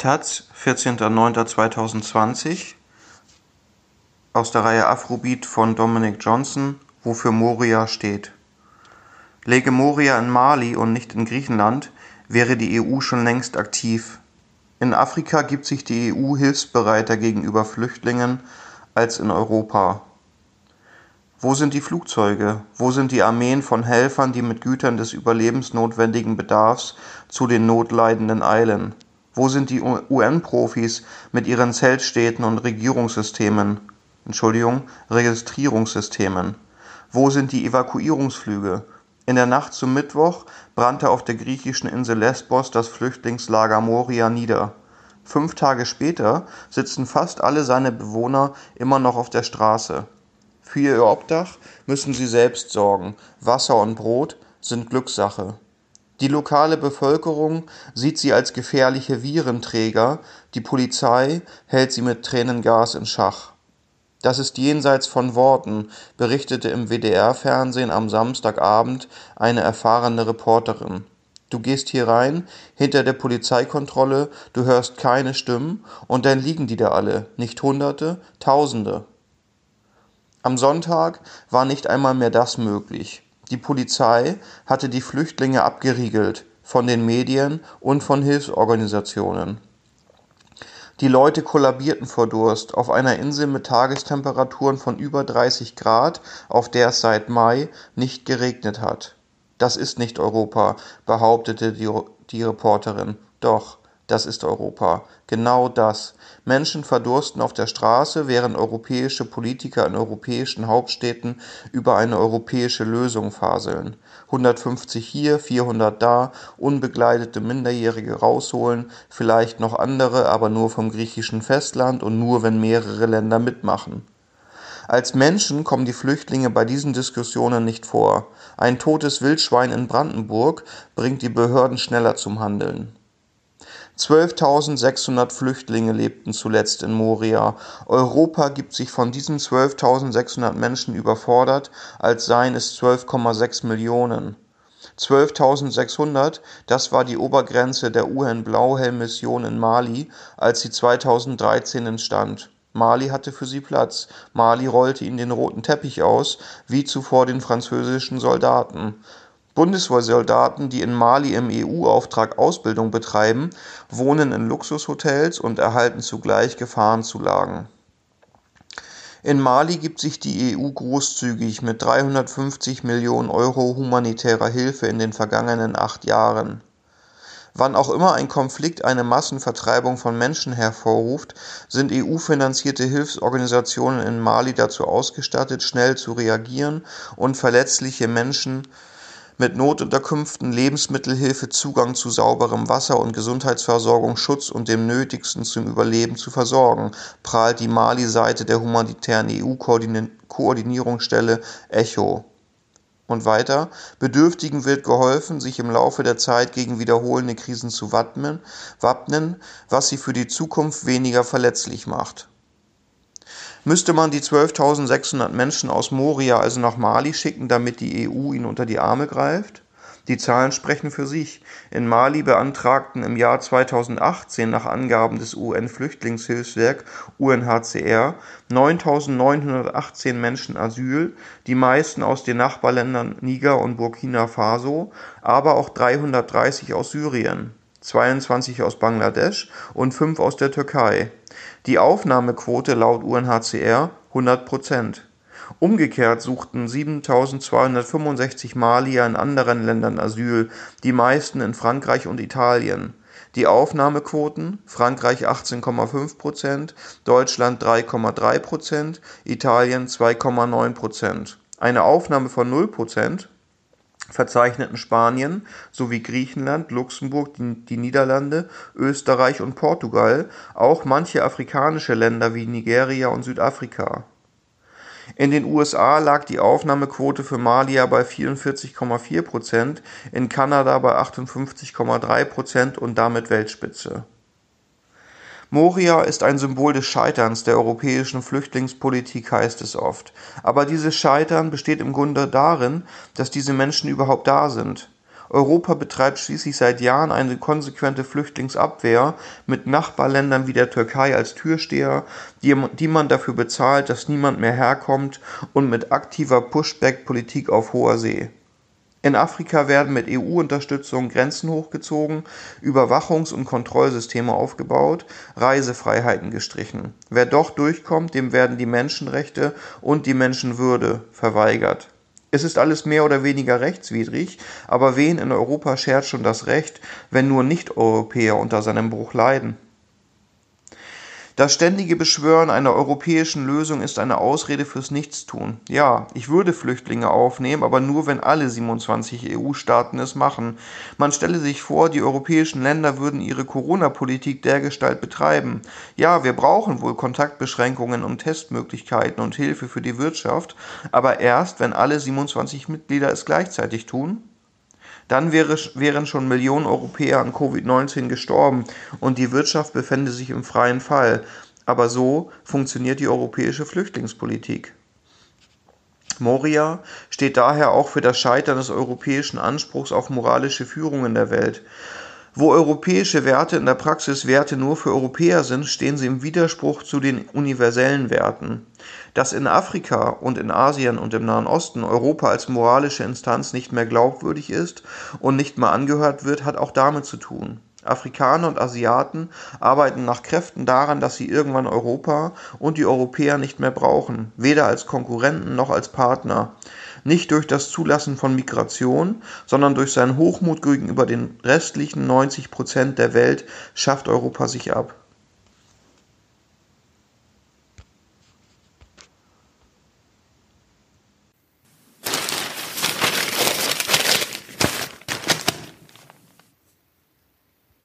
Taz, 14.09.2020 aus der Reihe Afrobeat von Dominic Johnson, wofür Moria steht. Lege Moria in Mali und nicht in Griechenland, wäre die EU schon längst aktiv. In Afrika gibt sich die EU hilfsbereiter gegenüber Flüchtlingen als in Europa. Wo sind die Flugzeuge? Wo sind die Armeen von Helfern, die mit Gütern des überlebensnotwendigen Bedarfs zu den Notleidenden eilen? Wo sind die UN-Profis mit ihren Zeltstädten und Regierungssystemen? Entschuldigung, Registrierungssystemen. Wo sind die Evakuierungsflüge? In der Nacht zum Mittwoch brannte auf der griechischen Insel Lesbos das Flüchtlingslager Moria nieder. Fünf Tage später sitzen fast alle seine Bewohner immer noch auf der Straße. Für ihr Obdach müssen sie selbst sorgen. Wasser und Brot sind Glückssache. Die lokale Bevölkerung sieht sie als gefährliche Virenträger, die Polizei hält sie mit Tränengas in Schach. Das ist jenseits von Worten, berichtete im WDR-Fernsehen am Samstagabend eine erfahrene Reporterin. Du gehst hier rein, hinter der Polizeikontrolle, du hörst keine Stimmen, und dann liegen die da alle, nicht Hunderte, Tausende. Am Sonntag war nicht einmal mehr das möglich. Die Polizei hatte die Flüchtlinge abgeriegelt von den Medien und von Hilfsorganisationen. Die Leute kollabierten vor Durst auf einer Insel mit Tagestemperaturen von über 30 Grad, auf der es seit Mai nicht geregnet hat. Das ist nicht Europa, behauptete die, die Reporterin. Doch, das ist Europa. Genau das. Menschen verdursten auf der Straße, während europäische Politiker in europäischen Hauptstädten über eine europäische Lösung faseln. 150 hier, 400 da, unbegleitete Minderjährige rausholen, vielleicht noch andere, aber nur vom griechischen Festland und nur, wenn mehrere Länder mitmachen. Als Menschen kommen die Flüchtlinge bei diesen Diskussionen nicht vor. Ein totes Wildschwein in Brandenburg bringt die Behörden schneller zum Handeln. 12.600 Flüchtlinge lebten zuletzt in Moria. Europa gibt sich von diesen 12.600 Menschen überfordert, als seien es 12,6 Millionen. 12.600, das war die Obergrenze der UN-Blauhelm-Mission in Mali, als sie 2013 entstand. Mali hatte für sie Platz. Mali rollte ihnen den roten Teppich aus, wie zuvor den französischen Soldaten. Bundeswehrsoldaten, die in Mali im EU-Auftrag Ausbildung betreiben, wohnen in Luxushotels und erhalten zugleich Gefahrenzulagen. In Mali gibt sich die EU großzügig mit 350 Millionen Euro humanitärer Hilfe in den vergangenen acht Jahren. Wann auch immer ein Konflikt eine Massenvertreibung von Menschen hervorruft, sind EU-finanzierte Hilfsorganisationen in Mali dazu ausgestattet, schnell zu reagieren und verletzliche Menschen mit Notunterkünften, Lebensmittelhilfe, Zugang zu sauberem Wasser und Gesundheitsversorgung, Schutz und dem Nötigsten zum Überleben zu versorgen, prahlt die Mali-Seite der humanitären EU-Koordinierungsstelle ECHO. Und weiter, Bedürftigen wird geholfen, sich im Laufe der Zeit gegen wiederholende Krisen zu wappnen, was sie für die Zukunft weniger verletzlich macht. Müsste man die 12.600 Menschen aus Moria also nach Mali schicken, damit die EU ihnen unter die Arme greift? Die Zahlen sprechen für sich. In Mali beantragten im Jahr 2018 nach Angaben des UN-Flüchtlingshilfswerk UNHCR 9.918 Menschen Asyl, die meisten aus den Nachbarländern Niger und Burkina Faso, aber auch 330 aus Syrien. 22 aus Bangladesch und 5 aus der Türkei. Die Aufnahmequote laut UNHCR 100 Prozent. Umgekehrt suchten 7265 Malier in anderen Ländern Asyl, die meisten in Frankreich und Italien. Die Aufnahmequoten Frankreich 18,5 Prozent, Deutschland 3,3 Prozent, Italien 2,9 Prozent. Eine Aufnahme von 0 Prozent verzeichneten Spanien sowie Griechenland, Luxemburg, die Niederlande, Österreich und Portugal auch manche afrikanische Länder wie Nigeria und Südafrika. In den USA lag die Aufnahmequote für Malier bei 44,4 Prozent, in Kanada bei 58,3 Prozent und damit Weltspitze Moria ist ein Symbol des Scheiterns der europäischen Flüchtlingspolitik, heißt es oft. Aber dieses Scheitern besteht im Grunde darin, dass diese Menschen überhaupt da sind. Europa betreibt schließlich seit Jahren eine konsequente Flüchtlingsabwehr mit Nachbarländern wie der Türkei als Türsteher, die, die man dafür bezahlt, dass niemand mehr herkommt und mit aktiver Pushback-Politik auf hoher See. In Afrika werden mit EU-Unterstützung Grenzen hochgezogen, Überwachungs- und Kontrollsysteme aufgebaut, Reisefreiheiten gestrichen. Wer doch durchkommt, dem werden die Menschenrechte und die Menschenwürde verweigert. Es ist alles mehr oder weniger rechtswidrig, aber wen in Europa schert schon das Recht, wenn nur Nicht-Europäer unter seinem Bruch leiden? Das ständige Beschwören einer europäischen Lösung ist eine Ausrede fürs Nichtstun. Ja, ich würde Flüchtlinge aufnehmen, aber nur wenn alle 27 EU-Staaten es machen. Man stelle sich vor, die europäischen Länder würden ihre Corona-Politik dergestalt betreiben. Ja, wir brauchen wohl Kontaktbeschränkungen und Testmöglichkeiten und Hilfe für die Wirtschaft, aber erst, wenn alle 27 Mitglieder es gleichzeitig tun. Dann wäre, wären schon Millionen Europäer an Covid-19 gestorben und die Wirtschaft befände sich im freien Fall. Aber so funktioniert die europäische Flüchtlingspolitik. Moria steht daher auch für das Scheitern des europäischen Anspruchs auf moralische Führung in der Welt. Wo europäische Werte in der Praxis Werte nur für Europäer sind, stehen sie im Widerspruch zu den universellen Werten. Dass in Afrika und in Asien und im Nahen Osten Europa als moralische Instanz nicht mehr glaubwürdig ist und nicht mehr angehört wird, hat auch damit zu tun. Afrikaner und Asiaten arbeiten nach Kräften daran, dass sie irgendwann Europa und die Europäer nicht mehr brauchen, weder als Konkurrenten noch als Partner nicht durch das Zulassen von Migration, sondern durch seinen Hochmut gegenüber den restlichen 90 Prozent der Welt schafft Europa sich ab